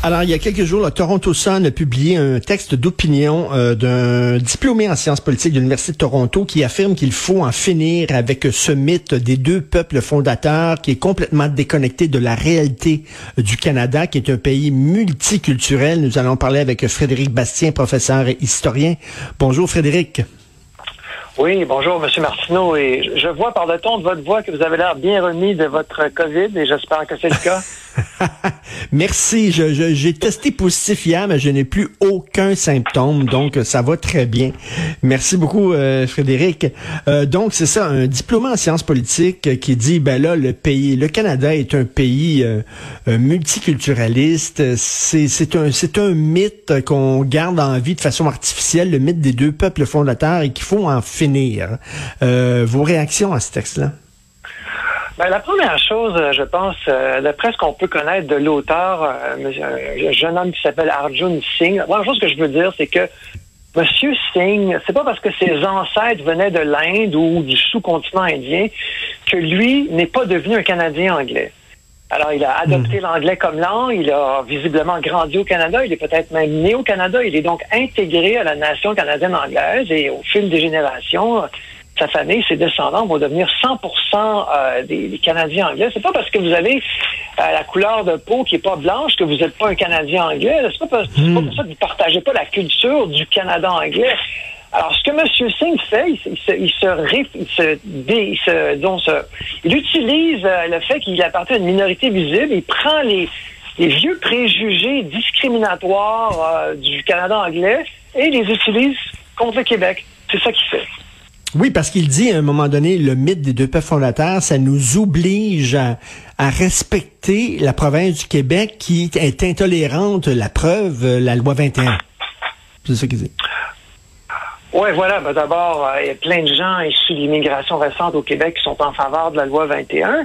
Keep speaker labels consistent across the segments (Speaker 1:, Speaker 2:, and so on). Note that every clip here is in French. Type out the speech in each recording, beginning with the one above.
Speaker 1: Alors, il y a quelques jours, le Toronto Sun a publié un texte d'opinion euh, d'un diplômé en sciences politiques de l'Université de Toronto qui affirme qu'il faut en finir avec ce mythe des deux peuples fondateurs qui est complètement déconnecté de la réalité du Canada, qui est un pays multiculturel. Nous allons parler avec Frédéric Bastien, professeur et historien. Bonjour Frédéric.
Speaker 2: Oui, bonjour, Monsieur Martineau. Et je vois par le ton de votre voix que vous avez l'air bien remis de votre COVID et j'espère que c'est le cas.
Speaker 1: Merci. J'ai testé positif hier, mais je n'ai plus aucun symptôme, donc ça va très bien. Merci beaucoup, euh, Frédéric. Euh, donc c'est ça, un diplôme en sciences politiques qui dit, ben là, le pays, le Canada est un pays euh, multiculturaliste. C'est, c'est un, c'est un mythe qu'on garde en vie de façon artificielle, le mythe des deux peuples fondateurs, et qu'il faut en finir. vos réactions à ce texte-là?
Speaker 2: Ben, la première chose, euh, je pense, euh, d'après ce qu'on peut connaître de l'auteur, euh, un jeune homme qui s'appelle Arjun Singh, la première chose que je veux dire, c'est que Monsieur Singh, c'est pas parce que ses ancêtres venaient de l'Inde ou du sous-continent indien que lui n'est pas devenu un Canadien anglais. Alors, il a adopté l'anglais comme langue, il a visiblement grandi au Canada, il est peut-être même né au Canada, il est donc intégré à la nation canadienne anglaise et au fil des générations, sa famille, ses descendants vont devenir 100% euh, des, Canadiens anglais. C'est pas parce que vous avez euh, la couleur de peau qui est pas blanche que vous n'êtes pas un Canadien anglais. C'est pas, pas pour ça que vous partagez pas la culture du Canada anglais. Alors, ce que M. Singh fait, il, se, il se, il se, il utilise euh, le fait qu'il appartient à une minorité visible, il prend les, les vieux préjugés discriminatoires du Canada anglais et les utilise contre le Québec. C'est ça qu'il fait.
Speaker 1: Oui, parce qu'il dit à un moment donné, le mythe des deux peuples fondateurs, ça nous oblige à, respecter la province du Québec qui est intolérante, la preuve, euh, la loi 21. C'est ça qu'il dit.
Speaker 2: Oui, voilà. Ben, D'abord, euh, il y a plein de gens issus de l'immigration récente au Québec qui sont en faveur de la loi 21.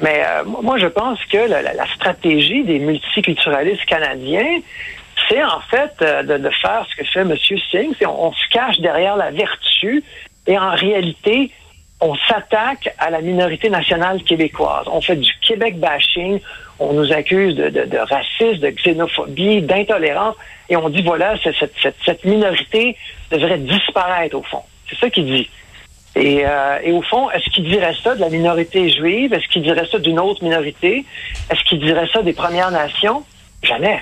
Speaker 2: Mais euh, moi, je pense que la, stratégie des multiculturalistes canadiens, c'est en fait de, faire ce que fait M. Singh. On, on se cache derrière la vertu et en réalité, on s'attaque à la minorité nationale québécoise. On fait du Québec bashing, on nous accuse de, de, racisme, de xénophobie, d'intolérance, et on dit voilà, cette, cette, cette, minorité devrait disparaître au fond. C'est ça qu'il dit. Et, euh, et, au fond, est-ce qu'il dirait ça de la minorité juive? Est-ce qu'il dirait ça d'une autre minorité? Est-ce qu'il dirait ça des Premières Nations? Jamais.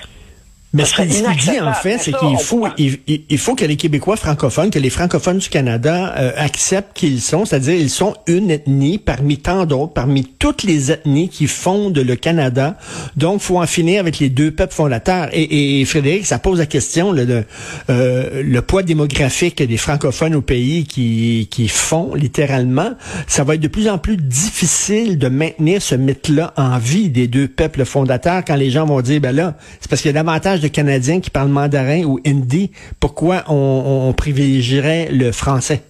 Speaker 1: Mais ce qu'il dit, en fait, c'est qu'il faut, il, faut que les Québécois francophones, que les francophones du Canada euh, acceptent qu'ils sont, c'est-à-dire ils sont une ethnie parmi tant d'autres, parmi toutes les ethnies qui fondent le Canada. Donc, faut en finir avec les deux peuples fondateurs. Et, et Frédéric, ça pose la question euh, le poids démographique des francophones au pays qui, qui font littéralement. Ça va être de plus en plus difficile de maintenir ce mythe-là en vie des deux peuples fondateurs quand les gens vont dire, ben là, c'est parce qu'il y a davantage de Canadiens qui parlent mandarin ou hindi, pourquoi on, privilégierait le français?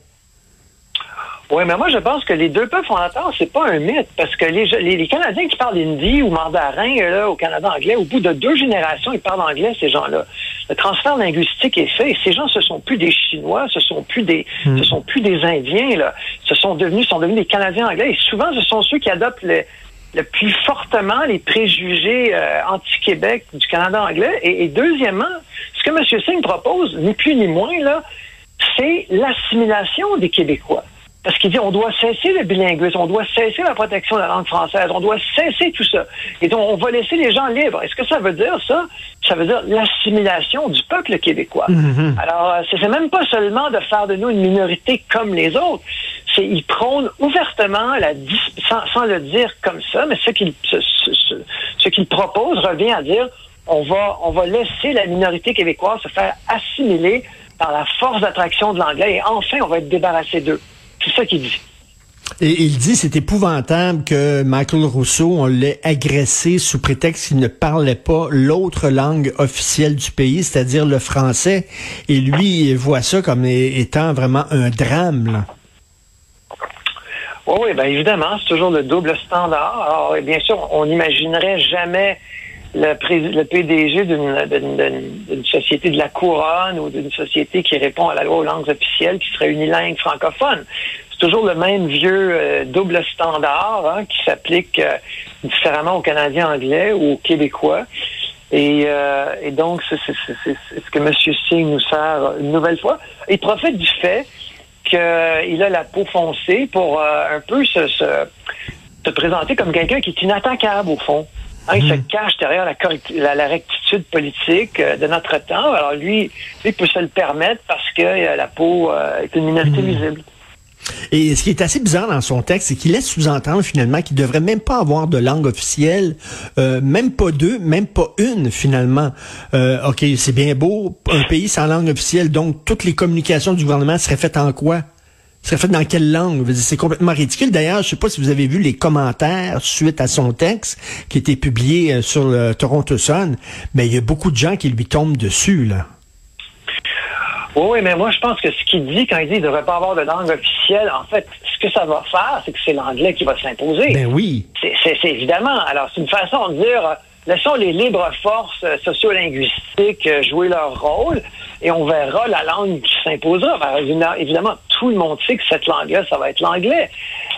Speaker 2: Oui, mais moi, je pense que les deux peuples fondateurs, c'est pas un mythe, parce que les, les, Canadiens qui parlent hindi ou mandarin là, au Canada anglais, au bout de deux générations, ils parlent anglais, ces gens-là. Le transfert linguistique est fait. Ces gens, ce sont plus des Chinois, ce sont plus des, hmm. ce sont plus des Indiens, là. Ce sont devenus, sont devenus des Canadiens anglais. Et souvent, ce sont ceux qui adoptent le, le plus fortement les préjugés euh, anti-Québec du Canada anglais. Et, deuxièmement, ce que M. Singh propose, ni plus ni moins, là, c'est l'assimilation des Québécois. Parce qu'il dit on doit cesser le bilinguisme, on doit cesser la protection de la langue française, on doit cesser tout ça. Et donc, on va laisser les gens libres. Est-ce que ça veut dire ça? Ça veut dire l'assimilation du peuple québécois. Mm-hmm. Alors, euh, c'est même pas seulement de faire de nous une minorité comme les autres, il prône ouvertement sans, le dire comme ça, mais ce qu'il propose revient à dire on va laisser la minorité québécoise se faire assimiler par la force d'attraction de l'anglais et enfin, on va être débarrassé d'eux. C'est ça qu'il dit.
Speaker 1: Et il dit c'est épouvantable que Michael Rousseau, on l'ait agressé sous prétexte qu'il ne parlait pas l'autre langue officielle du pays, c'est-à-dire le français. Et lui, il voit ça comme étant vraiment un drame.
Speaker 2: Oui, oui, bien évidemment, c'est toujours le double standard. Alors, bien sûr, on n'imaginerait jamais le, PDG d'une société de la couronne ou d'une société qui répond à la loi aux langues officielles qui serait unilingue francophone. C'est toujours le même vieux euh, double standard hein, qui s'applique euh, différemment aux Canadiens anglais ou aux Québécois. Et, euh, et donc, c'est ce que M. Singh nous sert une nouvelle fois. Il profite du fait qu'il a la peau foncée pour un peu se, se, se présenter comme quelqu'un qui est inattaquable au fond. Hein, il se mhm. cache derrière la, la, rectitude politique euh, de notre temps. Alors lui, il peut se le permettre parce que euh, la peau euh, est une minorité mhm. visible.
Speaker 1: Et ce qui est assez bizarre dans son texte, c'est qu'il laisse sous-entendre finalement qu'il devrait même pas avoir de langue officielle, même pas deux, même pas une finalement. ok, c'est bien beau, un pays sans langue officielle, donc toutes les communications du gouvernement seraient faites en quoi? Serait fait dans quelle langue? C'est complètement ridicule. D'ailleurs, je sais pas si vous avez vu les commentaires suite à son texte qui était publié euh, sur le Toronto Sun, mais il y a beaucoup de gens qui lui tombent dessus, là.
Speaker 2: Oui, mais moi, je pense que ce qu'il dit quand il dit qu'il ne devrait pas avoir de langue officielle, en fait, ce que ça va faire, c'est que c'est l'anglais qui va s'imposer.
Speaker 1: Ben oui.
Speaker 2: C'est évidemment. Alors, c'est une façon de dire, euh, laissons les libres forces euh, sociolinguistiques jouer leur rôle et on verra la langue qui s'imposera. évidemment, tout le monde sait que cette langue-là, ça va être l'anglais.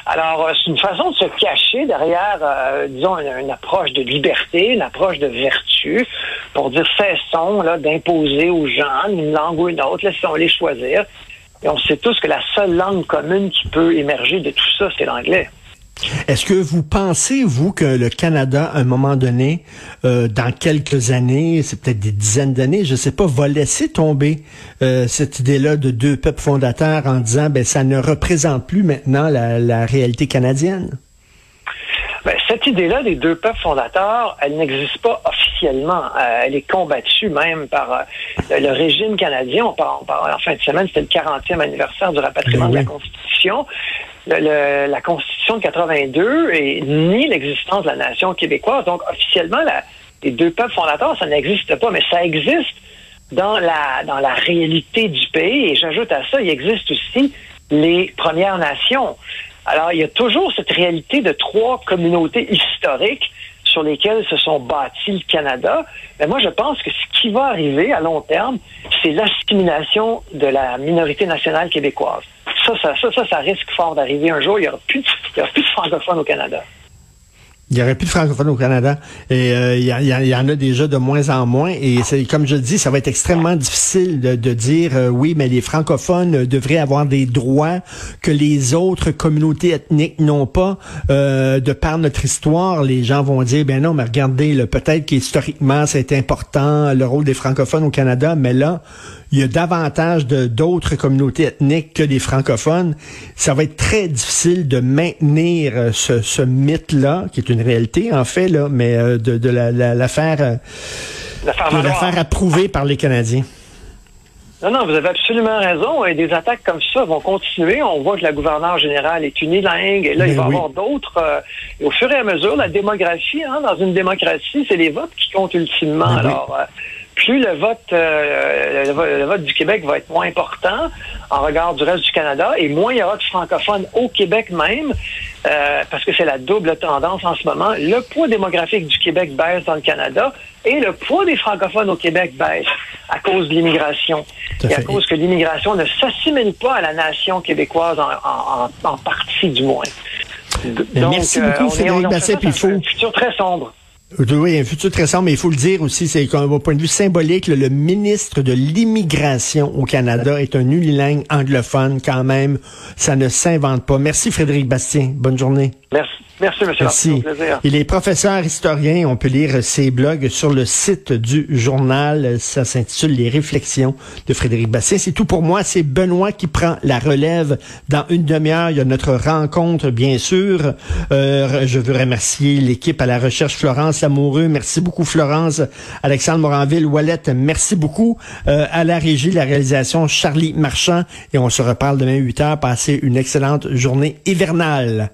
Speaker 2: Alors, euh, c'est une façon de se cacher derrière, euh, disons, une, approche de liberté, une approche de vertu, pour dire cessons d'imposer aux gens une langue ou une autre, laissons-les choisir. Et on sait tous que la seule langue commune qui peut émerger de tout ça, c'est l'anglais.
Speaker 1: Est-ce que vous pensez, vous, que le Canada, à un moment donné, euh, dans quelques années, c'est peut-être des dizaines d'années, je ne sais pas, va laisser tomber euh, cette idée-là de deux peuples fondateurs en disant, ben, ça ne représente plus maintenant la, réalité canadienne?
Speaker 2: Ben, cette idée-là des deux peuples fondateurs, elle n'existe pas officiellement. Euh, elle est combattue même par le régime canadien. On parle, en fin de semaine, c'était le 40e anniversaire du rapatriement ben de la Constitution la Constitution de 82 et ni l'existence de la nation québécoise. Donc, officiellement, les deux peuples fondateurs, ça n'existe pas, mais ça existe dans la, dans la réalité du pays. Et j'ajoute à ça, il existe aussi les Premières Nations. Alors, il y a toujours cette réalité de trois communautés historiques sur lesquelles se sont bâtis le Canada. Mais moi, je pense que ce qui va arriver à long terme, c'est l'assimilation de la minorité nationale québécoise ça, ça, ça, risque fort d'arriver un jour. Il n'y aura, plus de francophones au Canada.
Speaker 1: Il n'y aurait plus de francophones au Canada. Et euh, il y, en a déjà de moins en moins. Et c'est comme je dis, ça va être extrêmement difficile de, dire euh, oui, mais les francophones devraient avoir des droits que les autres communautés ethniques n'ont pas. Euh, de par notre histoire, les gens vont dire ben non, mais regardez, peut-être qu'historiquement c'est important le rôle des francophones au Canada, mais là, il y a davantage de d'autres communautés ethniques que des francophones. Ça va être très difficile de maintenir euh, ce, ce mythe-là, qui est une réalité en fait, là, mais euh, de, de la, la, la, faire, euh, la faire approuver par les Canadiens.
Speaker 2: Non, non, vous avez absolument raison. Et des attaques comme ça vont continuer. On voit que la gouverneure générale est unilingue. Et là, il va y avoir d'autres. et au fur et à mesure, la démographie, hein, dans une démocratie, c'est les votes qui comptent ultimement. Ben Alors, plus le vote, euh, le, vote du Québec va être moins important en regard du reste du Canada et moins il y aura de francophones au Québec même, euh, parce que c'est la double tendance en ce moment. Le poids démographique du Québec baisse dans le Canada et le poids des francophones au Québec baisse à cause de l'immigration. Et à cause que l'immigration ne s'assimile pas à la nation québécoise en, partie du moins.
Speaker 1: Merci beaucoup, euh, Frédéric Basset. Il faut... Un
Speaker 2: futur très sombre.
Speaker 1: Oui, un futur très sombre, mais il faut le dire aussi, c'est qu'un point de vue symbolique, le, ministre de l'immigration au Canada est un unilingue anglophone quand même. Ça ne s'invente pas. Merci Frédéric Bastien. Bonne journée.
Speaker 2: Merci. Merci, monsieur.
Speaker 1: Merci. Il est professeur historien. On peut lire ses blogs sur le site du journal. Ça s'intitule Les réflexions de Frédéric Bastien. C'est tout pour moi. C'est Benoît qui prend la relève. Dans une demi-heure, il y a notre rencontre, bien sûr. Euh, je veux remercier l'équipe à la recherche Florence Lamoureux. Merci beaucoup, Florence. Alexandre Moranville, Wallet, merci beaucoup. Euh, à la régie, la réalisation, Charlie Marchand. Et on se reparle demain 8 heures. Passez une excellente journée hivernale.